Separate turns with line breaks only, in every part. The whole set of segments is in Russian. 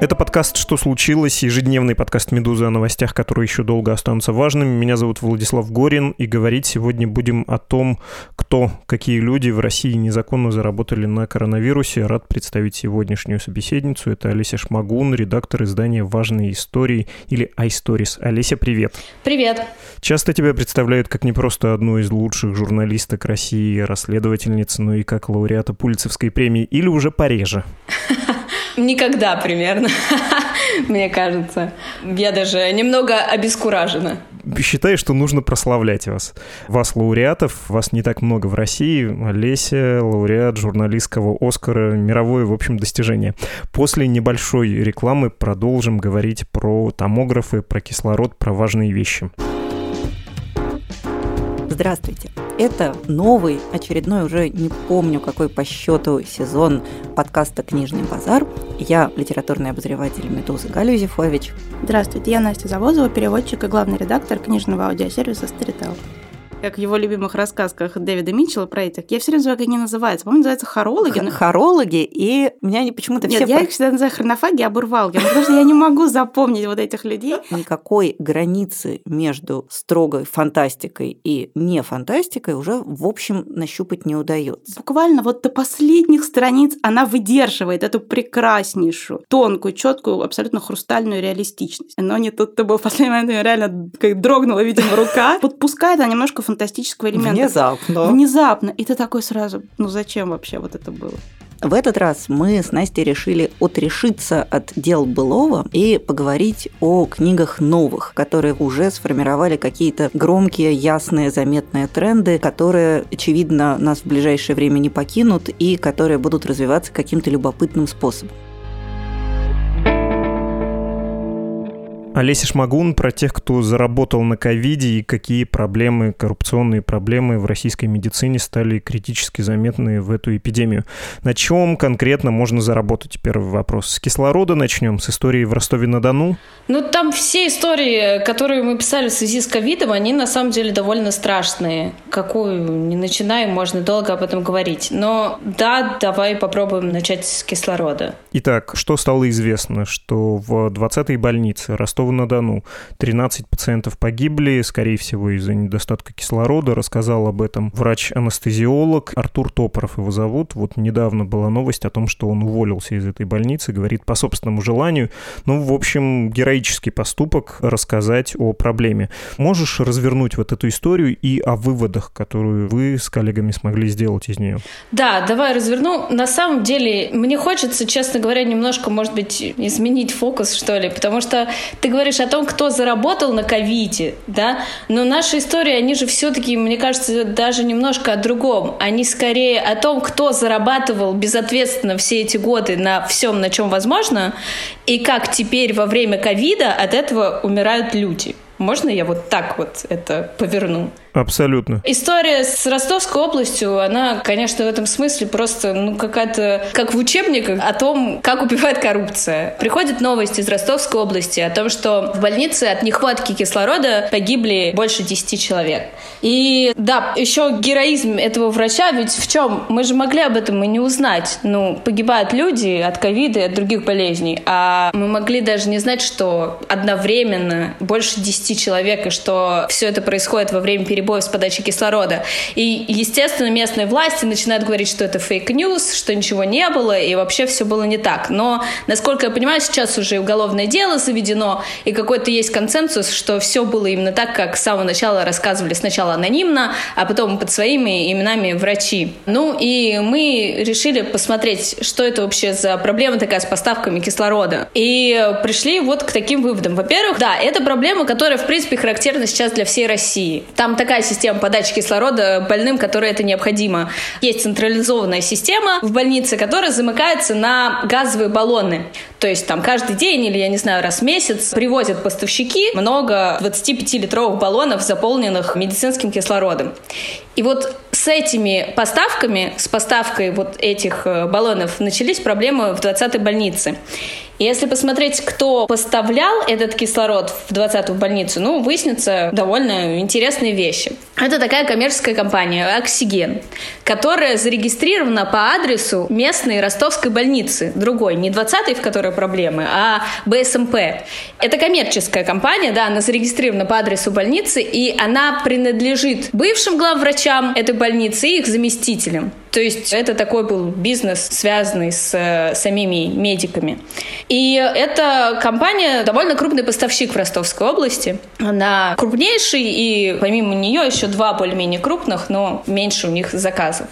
Это подкаст «Что случилось?» ежедневный подкаст «Медузы» о новостях, которые еще долго останутся важными. Меня зовут Владислав Горин, и говорить сегодня будем о том, кто, какие люди в России незаконно заработали на коронавирусе. Рад представить сегодняшнюю собеседницу. Это Олеся Шмагун, редактор издания «Важные истории» или iStories. Олеся, привет.
Привет.
Часто тебя представляют как не просто одну из лучших журналисток России, расследовательниц, но и как лауреата Пульцевской премии, или уже пореже?
Никогда примерно, мне кажется. Я даже немного обескуражена.
Считаю, что нужно прославлять вас. Вас, лауреатов, вас не так много в России. Олеся, лауреат журналистского Оскара, мировое, в общем, достижение. После небольшой рекламы продолжим говорить про томографы, про кислород, про важные вещи.
Здравствуйте. Это новый, очередной, уже не помню какой по счету сезон подкаста «Книжный базар». Я литературный обозреватель «Медузы» Галя Юзефович.
Здравствуйте, я Настя Завозова, переводчик и главный редактор книжного аудиосервиса «Старител» как в его любимых рассказках Дэвида Митчелла про этих. Я все время забываю, как они называются. По-моему, называются хорологи.
Х- хорологи, и меня они почему-то
Нет,
все...
я их всегда называю хронофаги, обурвалки, потому что я не могу запомнить вот этих людей.
Никакой границы между строгой фантастикой и не фантастикой уже, в общем, нащупать не удается.
Буквально вот до последних страниц она выдерживает эту прекраснейшую, тонкую, четкую, абсолютно хрустальную реалистичность. Но не тут-то был в последний момент, реально как дрогнула, видимо, рука. Подпускает она немножко фантастического элемента.
Внезапно.
Внезапно. И ты такой сразу, ну зачем вообще вот это было?
В этот раз мы с Настей решили отрешиться от дел былого и поговорить о книгах новых, которые уже сформировали какие-то громкие, ясные, заметные тренды, которые, очевидно, нас в ближайшее время не покинут и которые будут развиваться каким-то любопытным способом.
Олеся Шмагун про тех, кто заработал на ковиде и какие проблемы, коррупционные проблемы в российской медицине стали критически заметны в эту эпидемию. На чем конкретно можно заработать? Первый вопрос. С кислорода начнем, с истории в Ростове-на-Дону?
Ну, там все истории, которые мы писали в связи с ковидом, они на самом деле довольно страшные. Какую не начинаем, можно долго об этом говорить. Но да, давай попробуем начать с кислорода.
Итак, что стало известно? Что в 20-й больнице Ростова на Дону 13 пациентов погибли, скорее всего, из-за недостатка кислорода. Рассказал об этом врач-анестезиолог Артур Топоров его зовут. Вот недавно была новость о том, что он уволился из этой больницы, говорит по собственному желанию. Ну, в общем, героический поступок рассказать о проблеме. Можешь развернуть вот эту историю и о выводах, которые вы с коллегами смогли сделать из нее?
Да, давай разверну. На самом деле, мне хочется, честно говоря, немножко, может быть, изменить фокус, что ли, потому что ты говоришь о том, кто заработал на ковиде, да, но наши истории, они же все-таки, мне кажется, даже немножко о другом. Они скорее о том, кто зарабатывал безответственно все эти годы на всем, на чем возможно, и как теперь во время ковида от этого умирают люди. Можно я вот так вот это поверну?
Абсолютно.
История с Ростовской областью, она, конечно, в этом смысле просто, ну, какая-то, как в учебниках о том, как убивает коррупция. Приходит новость из Ростовской области о том, что в больнице от нехватки кислорода погибли больше 10 человек. И да, еще героизм этого врача, ведь в чем? Мы же могли об этом и не узнать. Ну, погибают люди от ковида и от других болезней, а мы могли даже не знать, что одновременно больше 10 человек, и что все это происходит во время перебоев с подачей кислорода. И, естественно, местные власти начинают говорить, что это fake news, что ничего не было, и вообще все было не так. Но, насколько я понимаю, сейчас уже уголовное дело заведено, и какой-то есть консенсус, что все было именно так, как с самого начала рассказывали сначала анонимно, а потом под своими именами врачи. Ну и мы решили посмотреть, что это вообще за проблема такая с поставками кислорода. И пришли вот к таким выводам. Во-первых, да, это проблема, которая, в принципе, характерна сейчас для всей России. Там такая система подачи кислорода больным, которой это необходимо. Есть централизованная система в больнице, которая замыкается на газовые баллоны. То есть там каждый день или, я не знаю, раз в месяц привозят поставщики много 25-литровых баллонов, заполненных медицинским кислородом. И вот с этими поставками, с поставкой вот этих баллонов начались проблемы в 20-й больнице. Если посмотреть, кто поставлял этот кислород в 20-ю больницу, ну, выяснится довольно интересные вещи. Это такая коммерческая компания «Оксиген», которая зарегистрирована по адресу местной ростовской больницы, другой, не 20-й, в которой проблемы, а БСМП. Это коммерческая компания, да, она зарегистрирована по адресу больницы, и она принадлежит бывшим главврачам этой больницы и их заместителям. То есть это такой был бизнес, связанный с э, самими медиками. И эта компания довольно крупный поставщик в Ростовской области. Она крупнейший, и помимо нее еще два более-менее крупных, но меньше у них заказов.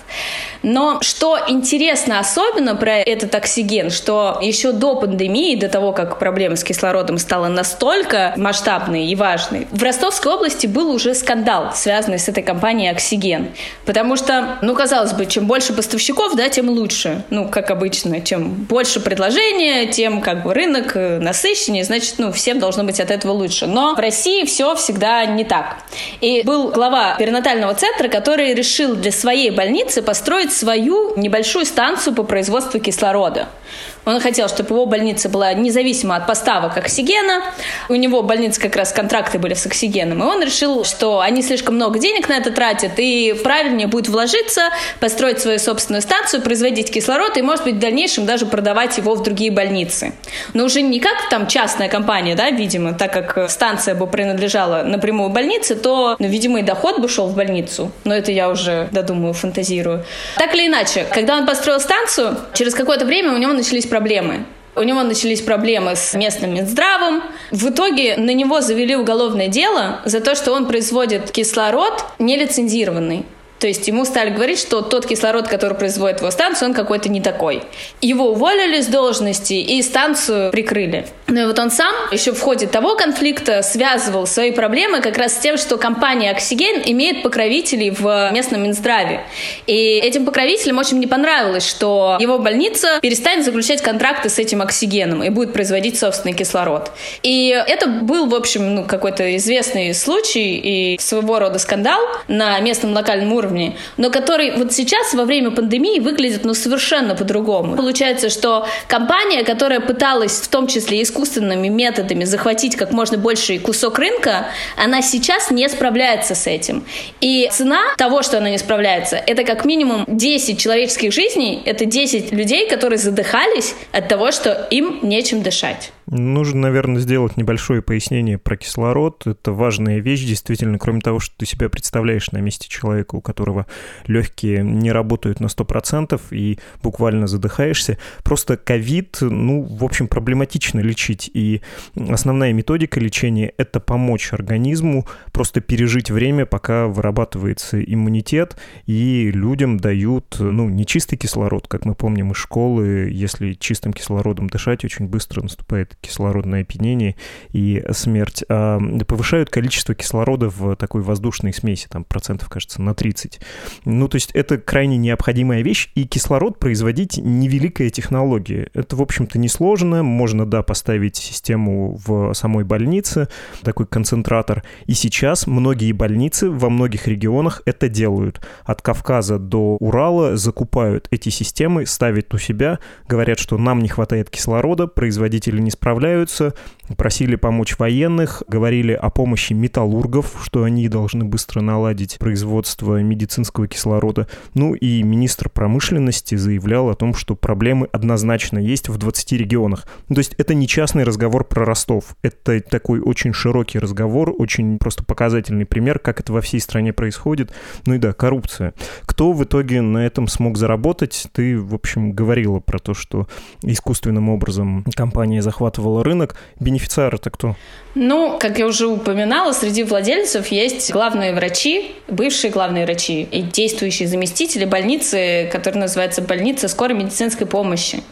Но что интересно особенно про этот оксиген, что еще до пандемии, до того, как проблема с кислородом стала настолько масштабной и важной, в Ростовской области был уже скандал, связанный с этой компанией «Оксиген». Потому что, ну, казалось бы, чем больше поставщиков, да, тем лучше. Ну, как обычно, чем больше предложения, тем как бы рынок э, насыщеннее, значит, ну, всем должно быть от этого лучше. Но в России все всегда не так. И был глава перинатального центра, который решил для своей больницы построить свою небольшую станцию по производству кислорода. Он хотел, чтобы его больница была независима от поставок оксигена. У него больницы как раз контракты были с оксигеном. И он решил, что они слишком много денег на это тратят, и правильнее будет вложиться, построить свою собственную станцию, производить кислород и, может быть, в дальнейшем даже продавать его в другие больницы. Но уже не как там частная компания, да, видимо, так как станция бы принадлежала напрямую больнице, то, ну, видимо, и доход бы шел в больницу. Но это я уже додумаю, фантазирую. Так или иначе, когда он построил станцию, через какое-то время у него начались проблемы. У него начались проблемы с местным Минздравом. В итоге на него завели уголовное дело за то, что он производит кислород нелицензированный. То есть ему стали говорить, что тот кислород, который производит его станцию, он какой-то не такой. Его уволили с должности и станцию прикрыли. Ну и вот он сам еще в ходе того конфликта связывал свои проблемы как раз с тем, что компания «Оксиген» имеет покровителей в местном Минздраве. И этим покровителям очень не понравилось, что его больница перестанет заключать контракты с этим «Оксигеном» и будет производить собственный кислород. И это был, в общем, ну, какой-то известный случай и своего рода скандал на местном локальном уровне, уровне, но который вот сейчас во время пандемии выглядит ну совершенно по-другому. Получается, что компания, которая пыталась в том числе искусственными методами захватить как можно больший кусок рынка, она сейчас не справляется с этим. И цена того, что она не справляется, это как минимум 10 человеческих жизней, это 10 людей, которые задыхались от того, что им нечем дышать.
Нужно, наверное, сделать небольшое пояснение про кислород. Это важная вещь, действительно, кроме того, что ты себя представляешь на месте человека, у которого легкие не работают на 100% и буквально задыхаешься. Просто ковид, ну, в общем, проблематично лечить. И основная методика лечения — это помочь организму просто пережить время, пока вырабатывается иммунитет, и людям дают, ну, не чистый кислород, как мы помним из школы, если чистым кислородом дышать, очень быстро наступает кислородное опьянение и смерть, а повышают количество кислорода в такой воздушной смеси, там процентов, кажется, на 30. Ну, то есть это крайне необходимая вещь, и кислород производить невеликая технология. Это, в общем-то, несложно, можно, да, поставить систему в самой больнице, такой концентратор, и сейчас многие больницы во многих регионах это делают. От Кавказа до Урала закупают эти системы, ставят у себя, говорят, что нам не хватает кислорода, производители не справляются, справляются, просили помочь военных, говорили о помощи металлургов, что они должны быстро наладить производство медицинского кислорода. Ну и министр промышленности заявлял о том, что проблемы однозначно есть в 20 регионах. То есть это не частный разговор про Ростов, это такой очень широкий разговор, очень просто показательный пример, как это во всей стране происходит. Ну и да, коррупция. Кто в итоге на этом смог заработать? Ты, в общем, говорила про то, что искусственным образом компания захватывает захватывала рынок. Бенефициар это кто?
Ну, как я уже упоминала, среди владельцев есть главные врачи, бывшие главные врачи и действующие заместители больницы, которая называется больница скорой медицинской помощи.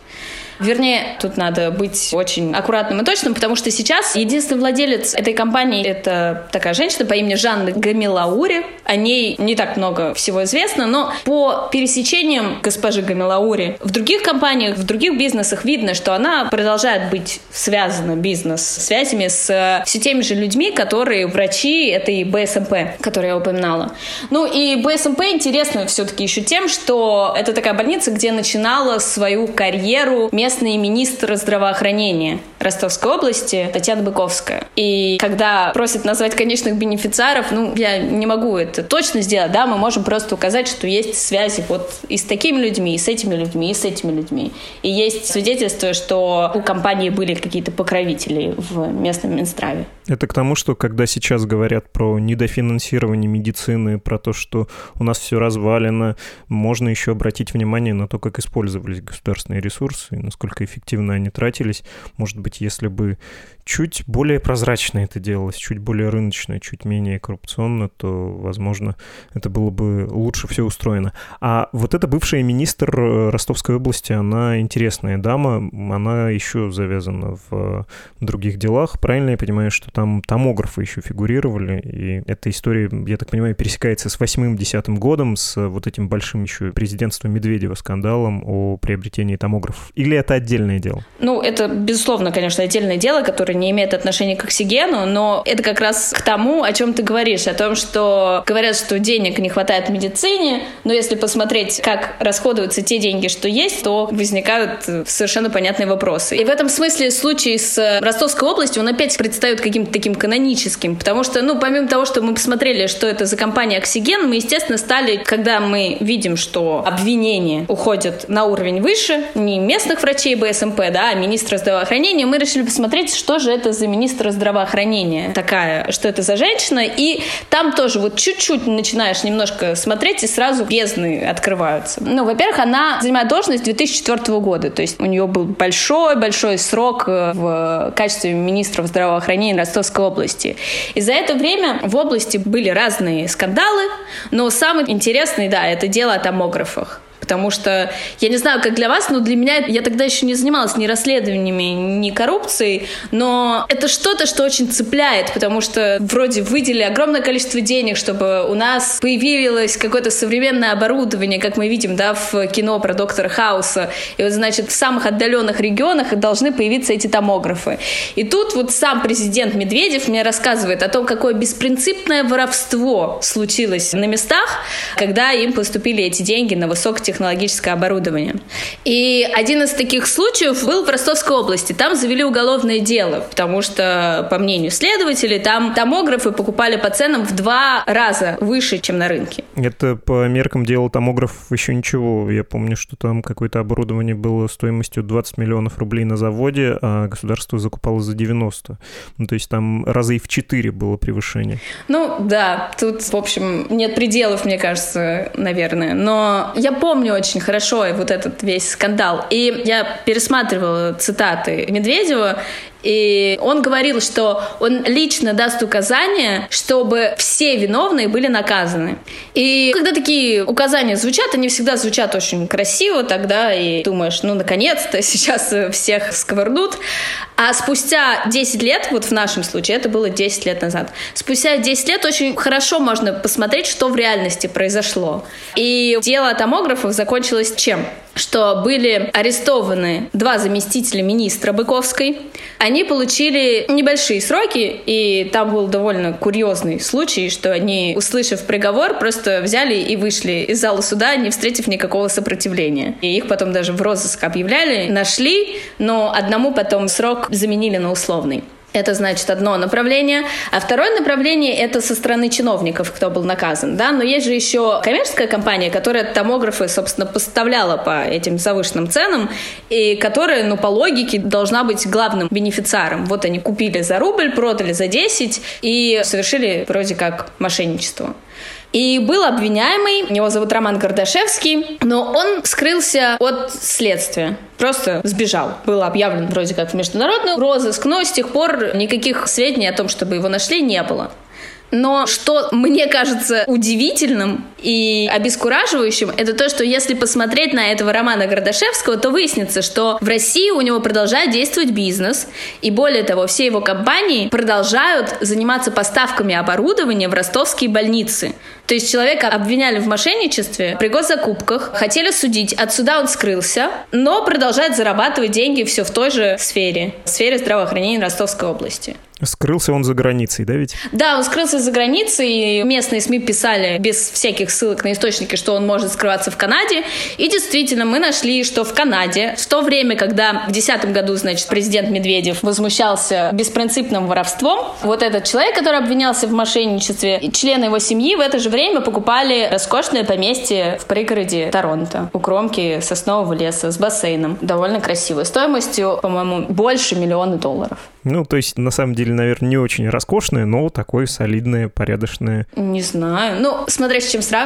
Вернее, тут надо быть очень аккуратным и точным, потому что сейчас единственный владелец этой компании — это такая женщина по имени Жанна Гамилаури. О ней не так много всего известно, но по пересечениям госпожи Гамилаури в других компаниях, в других бизнесах видно, что она продолжает быть связана бизнес-связями с все теми же людьми, которые врачи этой БСМП, которую я упоминала. Ну и БСМП интересно все-таки еще тем, что это такая больница, где начинала свою карьеру местный министр здравоохранения Ростовской области Татьяна Быковская. И когда просят назвать конечных бенефициаров, ну, я не могу это точно сделать, да, мы можем просто указать, что есть связи вот и с такими людьми, и с этими людьми, и с этими людьми. И есть свидетельство, что у компании были какие-то покровители в местном Минздраве.
Это к тому, что когда сейчас говорят про недофинансирование медицины, про то, что у нас все развалено, можно еще обратить внимание на то, как использовались государственные ресурсы и насколько эффективно они тратились. Может быть, если бы чуть более прозрачно это делалось, чуть более рыночно, чуть менее коррупционно, то, возможно, это было бы лучше все устроено. А вот эта бывшая министр э, Ростовской области, она интересная дама, она еще завязана в других делах. Правильно я понимаю, что там томографы еще фигурировали, и эта история, я так понимаю, пересекается с восьмым-десятым годом, с вот этим большим еще президентством Медведева скандалом о приобретении томографов. Или это отдельное дело?
Ну, это, безусловно, конечно, отдельное дело, которое не имеет отношения к оксигену, но это как раз к тому, о чем ты говоришь, о том, что говорят, что денег не хватает в медицине, но если посмотреть, как расходуются те деньги, что есть, то возникают совершенно понятные вопросы. И в этом смысле случай с Ростовской областью, он опять предстает каким-то таким каноническим, потому что, ну, помимо того, что мы посмотрели, что это за компания «Оксиген», мы, естественно, стали, когда мы видим, что обвинения уходят на уровень выше, не местных врачей БСМП, да, а министра здравоохранения, мы решили посмотреть, что же это за министра здравоохранения такая, что это за женщина, и там тоже вот чуть-чуть начинаешь немножко смотреть, и сразу бездны открываются. Ну, во-первых, она занимает должность 2004 года, то есть у нее был большой-большой срок э, в качестве министра здравоохранения Ростовской области. И за это время в области были разные скандалы, но самый интересный, да, это дело о томографах. Потому что, я не знаю, как для вас, но для меня, я тогда еще не занималась ни расследованиями, ни коррупцией, но это что-то, что очень цепляет, потому что вроде выделили огромное количество денег, чтобы у нас появилось какое-то современное оборудование, как мы видим, да, в кино про доктора Хауса. И вот, значит, в самых отдаленных регионах должны появиться эти томографы. И тут вот сам президент Медведев мне рассказывает о том, какое беспринципное воровство случилось на местах, когда им поступили эти деньги на высокотехнологичные технологическое оборудование. И один из таких случаев был в Ростовской области. Там завели уголовное дело, потому что, по мнению следователей, там томографы покупали по ценам в два раза выше, чем на рынке.
Это по меркам дела томографов еще ничего. Я помню, что там какое-то оборудование было стоимостью 20 миллионов рублей на заводе, а государство закупало за 90. Ну, то есть там разы в 4 было превышение.
Ну, да, тут, в общем, нет пределов, мне кажется, наверное. Но я помню, помню очень хорошо вот этот весь скандал. И я пересматривала цитаты Медведева, и он говорил, что он лично даст указания, чтобы все виновные были наказаны. И когда такие указания звучат, они всегда звучат очень красиво тогда, и думаешь, ну, наконец-то сейчас всех сковырнут. А спустя 10 лет, вот в нашем случае, это было 10 лет назад, спустя 10 лет очень хорошо можно посмотреть, что в реальности произошло. И дело томографов закончилось чем? что были арестованы два заместителя министра Быковской. Они получили небольшие сроки, и там был довольно курьезный случай, что они, услышав приговор, просто взяли и вышли из зала суда, не встретив никакого сопротивления. И их потом даже в розыск объявляли, нашли, но одному потом срок заменили на условный. Это значит одно направление. А второе направление — это со стороны чиновников, кто был наказан. Да? Но есть же еще коммерческая компания, которая томографы, собственно, поставляла по этим завышенным ценам, и которая, ну, по логике, должна быть главным бенефициаром. Вот они купили за рубль, продали за 10 и совершили вроде как мошенничество. И был обвиняемый, его зовут Роман Гордашевский, но он скрылся от следствия. Просто сбежал. Был объявлен вроде как в международный розыск, но с тех пор никаких сведений о том, чтобы его нашли, не было. Но что мне кажется удивительным и обескураживающим, это то, что если посмотреть на этого Романа Гордашевского, то выяснится, что в России у него продолжает действовать бизнес, и более того, все его компании продолжают заниматься поставками оборудования в ростовские больницы. То есть человека обвиняли в мошенничестве при госзакупках, хотели судить, от суда он скрылся, но продолжает зарабатывать деньги все в той же сфере, в сфере здравоохранения Ростовской области.
Скрылся он за границей, да ведь?
Да, он скрылся за границей, местные СМИ писали без всяких ссылок на источники, что он может скрываться в Канаде. И действительно, мы нашли, что в Канаде в то время, когда в 2010 году, значит, президент Медведев возмущался беспринципным воровством, вот этот человек, который обвинялся в мошенничестве, и члены его семьи в это же время покупали роскошное поместье в пригороде Торонто, у кромки соснового леса с бассейном. Довольно красивой стоимостью, по-моему, больше миллиона долларов.
Ну, то есть, на самом деле, наверное, не очень роскошное, но такое солидное, порядочное.
Не знаю. Ну, смотря с чем сравнивать.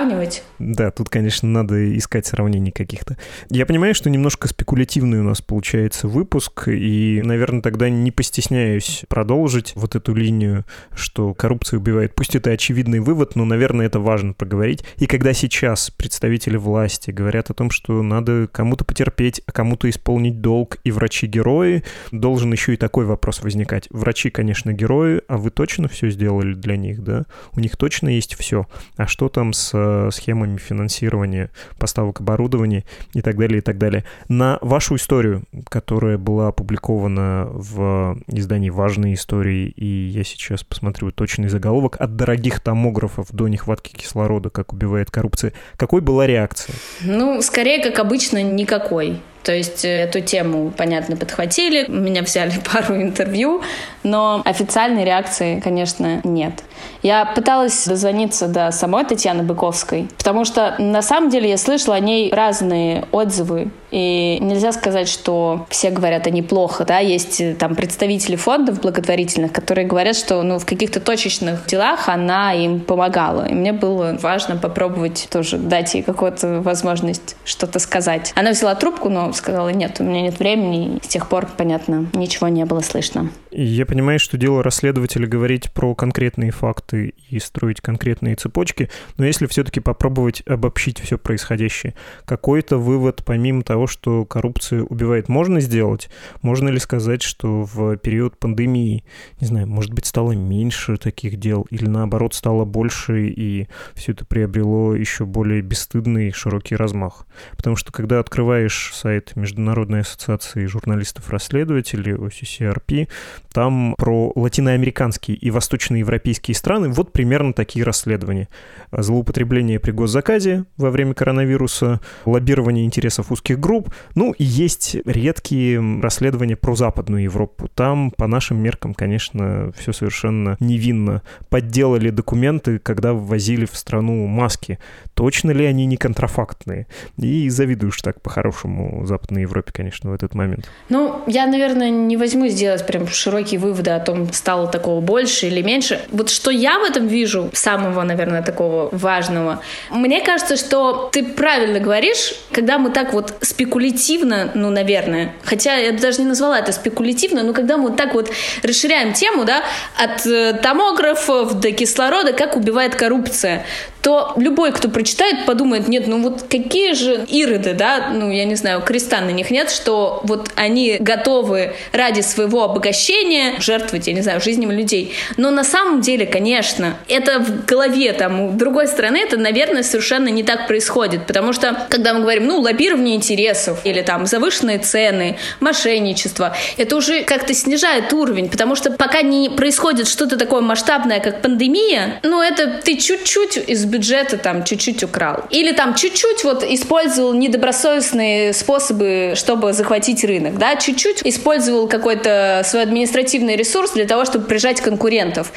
Да, тут, конечно, надо искать сравнений каких-то. Я понимаю, что немножко спекулятивный у нас получается выпуск, и, наверное, тогда не постесняюсь продолжить вот эту линию, что коррупция убивает. Пусть это очевидный вывод, но, наверное, это важно проговорить. И когда сейчас представители власти говорят о том, что надо кому-то потерпеть, а кому-то исполнить долг, и врачи-герои, должен еще и такой вопрос возникать. Врачи, конечно, герои, а вы точно все сделали для них, да? У них точно есть все. А что там с э, схемами финансирования, поставок оборудования и так далее, и так далее. На вашу историю, которая была опубликована в издании «Важные истории», и я сейчас посмотрю точный заголовок, «От дорогих томографов до нехватки кислорода, как убивает коррупция», какой была реакция?
Ну, скорее, как обычно, никакой. То есть э, эту тему, понятно, подхватили, меня взяли пару интервью, но официальной реакции, конечно, нет. Я пыталась дозвониться до самой Татьяны Быковской, потому что на самом деле я слышала о ней разные отзывы, и нельзя сказать, что все говорят о ней плохо, да, есть э, там представители фондов благотворительных, которые говорят, что ну, в каких-то точечных делах она им помогала, и мне было важно попробовать тоже дать ей какую-то возможность что-то сказать. Она взяла трубку, но сказала, нет, у меня нет времени, и с тех пор, понятно, ничего не было слышно.
Я понимаю, что дело расследователя говорить про конкретные факты и строить конкретные цепочки, но если все-таки попробовать обобщить все происходящее, какой-то вывод, помимо того, что коррупция убивает, можно сделать? Можно ли сказать, что в период пандемии, не знаю, может быть, стало меньше таких дел, или наоборот, стало больше, и все это приобрело еще более бесстыдный широкий размах? Потому что когда открываешь сайт Международной ассоциации журналистов-расследователей, OCCRP, там про латиноамериканские и восточноевропейские страны вот примерно такие расследования. Злоупотребление при госзаказе во время коронавируса, лоббирование интересов узких групп, ну и есть редкие расследования про Западную Европу. Там, по нашим меркам, конечно, все совершенно невинно. Подделали документы, когда ввозили в страну маски. Точно ли они не контрафактные? И завидуешь так по-хорошему Западной Европе, конечно, в этот момент.
Ну, я, наверное, не возьму сделать прям широкие выводы о том, стало такого больше или меньше. Вот что я в этом вижу, самого, наверное, такого важного, мне кажется, что ты правильно говоришь, когда мы так вот спекулятивно, ну, наверное, хотя я даже не назвала это спекулятивно, но когда мы вот так вот расширяем тему, да, от э, томографов до кислорода, как убивает коррупция, то любой, кто прочитает, подумает, нет, ну вот какие же ироды, да, ну, я не знаю, креста на них нет, что вот они готовы ради своего обогащения жертвовать, я не знаю, жизнями людей. Но на самом деле, конечно, это в голове там у другой стороны, это, наверное, совершенно не так происходит, потому что, когда мы говорим, ну, лоббирование интересов или там завышенные цены, мошенничество, это уже как-то снижает уровень, потому что пока не происходит что-то такое масштабное, как пандемия, ну, это ты чуть-чуть из бюджета там чуть-чуть украл. Или там чуть-чуть вот использовал недобросовестные способы, чтобы захватить рынок, да, чуть-чуть использовал какой-то свой административный ресурс для того, чтобы прижать конкурентов.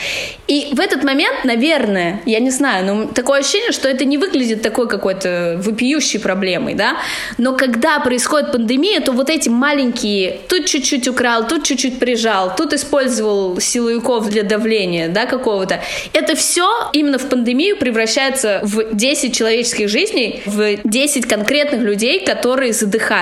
И в этот момент, наверное, я не знаю, но такое ощущение, что это не выглядит такой какой-то вопиющей проблемой, да, но когда происходит пандемия, то вот эти маленькие, тут чуть-чуть украл, тут чуть-чуть прижал, тут использовал силовиков для давления, да, какого-то, это все именно в пандемию превращается в 10 человеческих жизней, в 10 конкретных людей, которые задыхаются.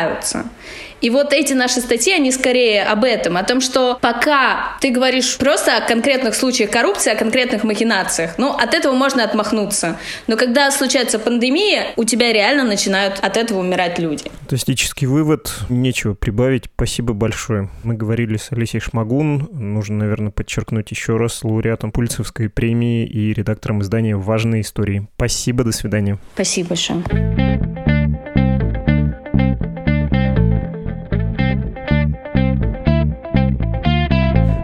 И вот эти наши статьи, они скорее об этом, о том, что пока ты говоришь просто о конкретных случаях коррупции, о конкретных махинациях, ну, от этого можно отмахнуться. Но когда случается пандемия, у тебя реально начинают от этого умирать люди.
Фантастический вывод. Нечего прибавить. Спасибо большое. Мы говорили с Алисей Шмагун. Нужно, наверное, подчеркнуть еще раз лауреатом Пульцевской премии и редактором издания «Важные истории». Спасибо, до свидания.
Спасибо большое.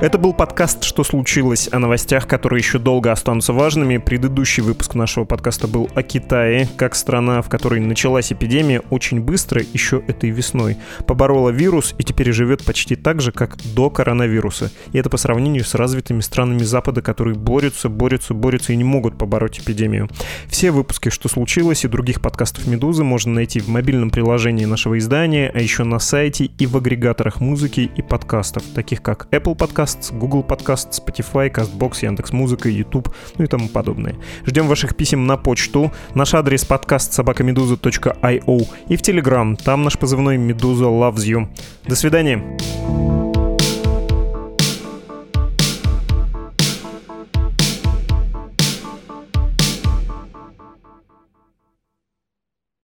Это был подкаст «Что случилось?» о новостях, которые еще долго останутся важными. Предыдущий выпуск нашего подкаста был о Китае, как страна, в которой началась эпидемия очень быстро, еще этой весной. Поборола вирус и теперь живет почти так же, как до коронавируса. И это по сравнению с развитыми странами Запада, которые борются, борются, борются и не могут побороть эпидемию. Все выпуски «Что случилось?» и других подкастов «Медузы» можно найти в мобильном приложении нашего издания, а еще на сайте и в агрегаторах музыки и подкастов, таких как Apple Podcasts, Google Podcasts, Spotify, CastBox, Яндекс.Музыка, YouTube, ну и тому подобное. Ждем ваших писем на почту. Наш адрес подкаст собакамедуза.io и в Telegram. Там наш позывной Медуза Loves You. До свидания.